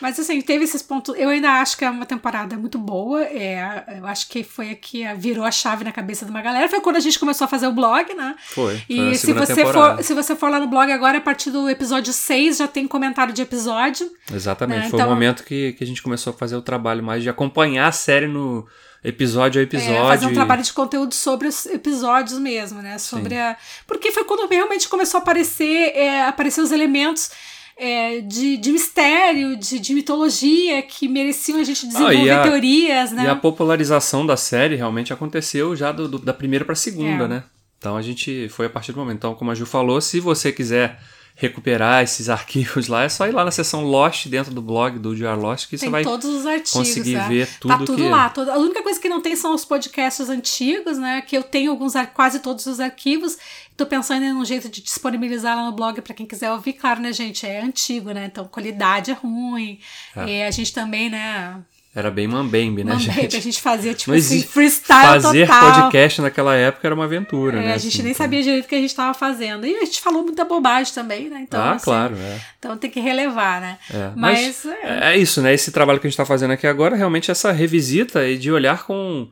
Speaker 2: Mas assim, teve esses pontos. Eu ainda acho que é uma temporada muito boa. É, eu acho que foi aqui, virou a chave na cabeça de uma galera. Foi quando a gente começou a fazer o blog, né?
Speaker 1: Foi. foi
Speaker 2: e se você, for, se você for lá no blog agora, a partir do episódio 6, já tem comentário de episódio.
Speaker 1: Exatamente. Né? Foi então, o momento que, que a gente começou a fazer o trabalho mais de acompanhar a série no episódio a episódio. É,
Speaker 2: fazer um trabalho de conteúdo sobre os episódios mesmo, né? Sobre Sim. a. Porque foi quando realmente começou a aparecer, é, aparecer os elementos é, de, de mistério, de, de mitologia que mereciam a gente desenvolver ah, a, teorias, né?
Speaker 1: E a popularização da série realmente aconteceu já do, do da primeira para a segunda, é. né? Então a gente foi a partir do momento. Então, como a Ju falou, se você quiser recuperar esses arquivos lá, é só ir lá na seção Lost dentro do blog do Jar Lost que
Speaker 2: tem
Speaker 1: você vai
Speaker 2: todos os artigos,
Speaker 1: conseguir
Speaker 2: é.
Speaker 1: ver tudo
Speaker 2: tá tudo
Speaker 1: que...
Speaker 2: lá. Toda... A única coisa que não tem são os podcasts antigos, né? Que eu tenho alguns quase todos os arquivos. Tô pensando em um jeito de disponibilizar lá no blog para quem quiser ouvir. Claro, né, gente? É antigo, né? Então qualidade é ruim. É. E a gente também, né?
Speaker 1: Era bem mambembe, né,
Speaker 2: mambembe,
Speaker 1: gente?
Speaker 2: A gente fazia, tipo Não assim, freestyle
Speaker 1: Fazer
Speaker 2: total.
Speaker 1: podcast naquela época era uma aventura,
Speaker 2: é,
Speaker 1: né?
Speaker 2: A gente
Speaker 1: assim,
Speaker 2: nem
Speaker 1: então.
Speaker 2: sabia direito o que a gente estava fazendo. E a gente falou muita bobagem também, né? Então,
Speaker 1: ah,
Speaker 2: assim,
Speaker 1: claro, é.
Speaker 2: Então tem que relevar, né?
Speaker 1: É,
Speaker 2: mas,
Speaker 1: mas é. é. isso, né? Esse trabalho que a gente está fazendo aqui agora, realmente essa revisita e de olhar com,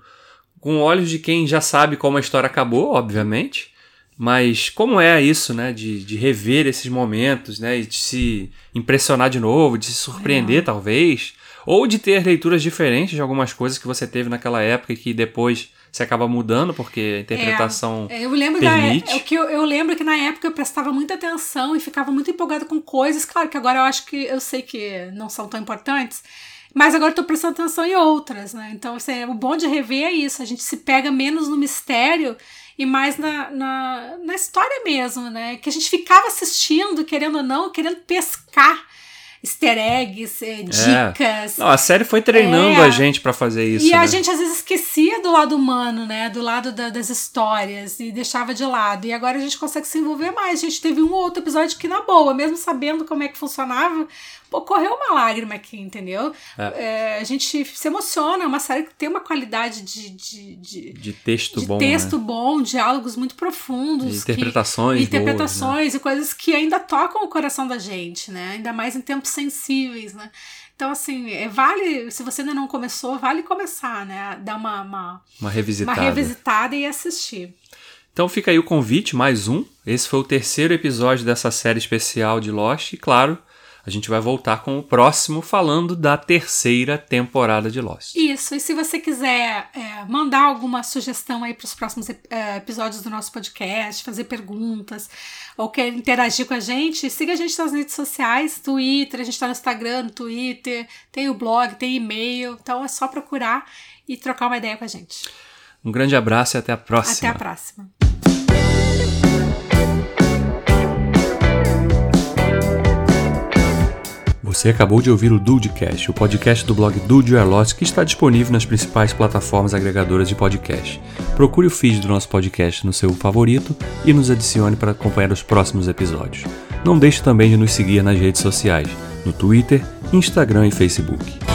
Speaker 1: com olhos de quem já sabe como a história acabou, obviamente. Mas como é isso, né? De, de rever esses momentos, né? E de se impressionar de novo, de se surpreender,
Speaker 2: É.
Speaker 1: talvez. Ou de ter leituras diferentes de algumas coisas que você teve naquela época e que depois você acaba mudando porque a interpretação
Speaker 2: É, eu lembro
Speaker 1: permite.
Speaker 2: Da, é, que eu, eu lembro que na época eu prestava muita atenção e ficava muito empolgada com coisas. Claro que agora eu acho que eu sei que não são tão importantes. Mas agora eu tô prestando atenção em outras, né? Então, assim, o bom de rever é isso. A gente se pega menos no mistério e mais na, na, na história mesmo, né? Que a gente ficava assistindo, querendo ou não, querendo pescar easter eggs, é, dicas.
Speaker 1: Não, a série foi treinando
Speaker 2: É.
Speaker 1: a gente pra fazer isso.
Speaker 2: E a
Speaker 1: né?
Speaker 2: gente às vezes esquecia do lado humano, né? Do lado da- das histórias e deixava de lado. E agora a gente consegue se envolver mais. A gente teve um ou outro episódio que, na boa, mesmo sabendo como é que funcionava, pô, correu uma lágrima aqui, entendeu? É, a gente se emociona. É uma série que tem uma qualidade de, de, de,
Speaker 1: De texto
Speaker 2: de
Speaker 1: bom.
Speaker 2: texto
Speaker 1: né?
Speaker 2: bom, diálogos muito
Speaker 1: De
Speaker 2: profundos. que-
Speaker 1: interpretações. boas, né?
Speaker 2: interpretações e coisas que ainda tocam o coração da gente, né? Ainda mais em tempos sensíveis, né? Então, assim, é, vale, se você ainda não começou, vale começar, né? Dar uma, uma,
Speaker 1: Uma
Speaker 2: uma
Speaker 1: revisitada.
Speaker 2: revisitada e assistir.
Speaker 1: Então fica aí o convite, mais um. Esse foi o terceiro episódio dessa série especial de Lost. E claro, a gente vai voltar com o próximo falando da terceira temporada de Lost.
Speaker 2: Isso, e se você quiser é, mandar alguma sugestão aí para os próximos é, episódios do nosso podcast, fazer perguntas, ou quer interagir com a gente, siga a gente nas redes sociais, Twitter, a gente está no Instagram, no Twitter, tem o blog, tem e-mail, então é só procurar e trocar uma ideia com a gente.
Speaker 1: Um grande abraço e até a próxima.
Speaker 2: Até a próxima.
Speaker 1: Você acabou de ouvir o Dudecast, o podcast do blog Dude Lost, que está disponível nas principais plataformas agregadoras de podcast. Procure o feed do nosso podcast no seu favorito e nos adicione para acompanhar os próximos episódios. Não deixe também de nos seguir nas redes sociais, no Twitter, Instagram e Facebook.